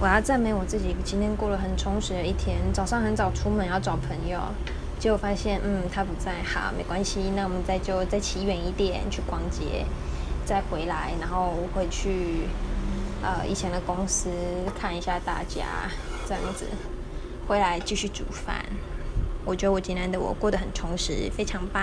我要赞美我自己，今天过了很充实的一天。早上很早出门要找朋友，结果发现，嗯，他不在，哈，没关系，那我们再就再骑远一点去逛街，再回来，然后回去，呃，以前的公司看一下大家，这样子，回来继续煮饭。我觉得我今天的我过得很充实，非常棒。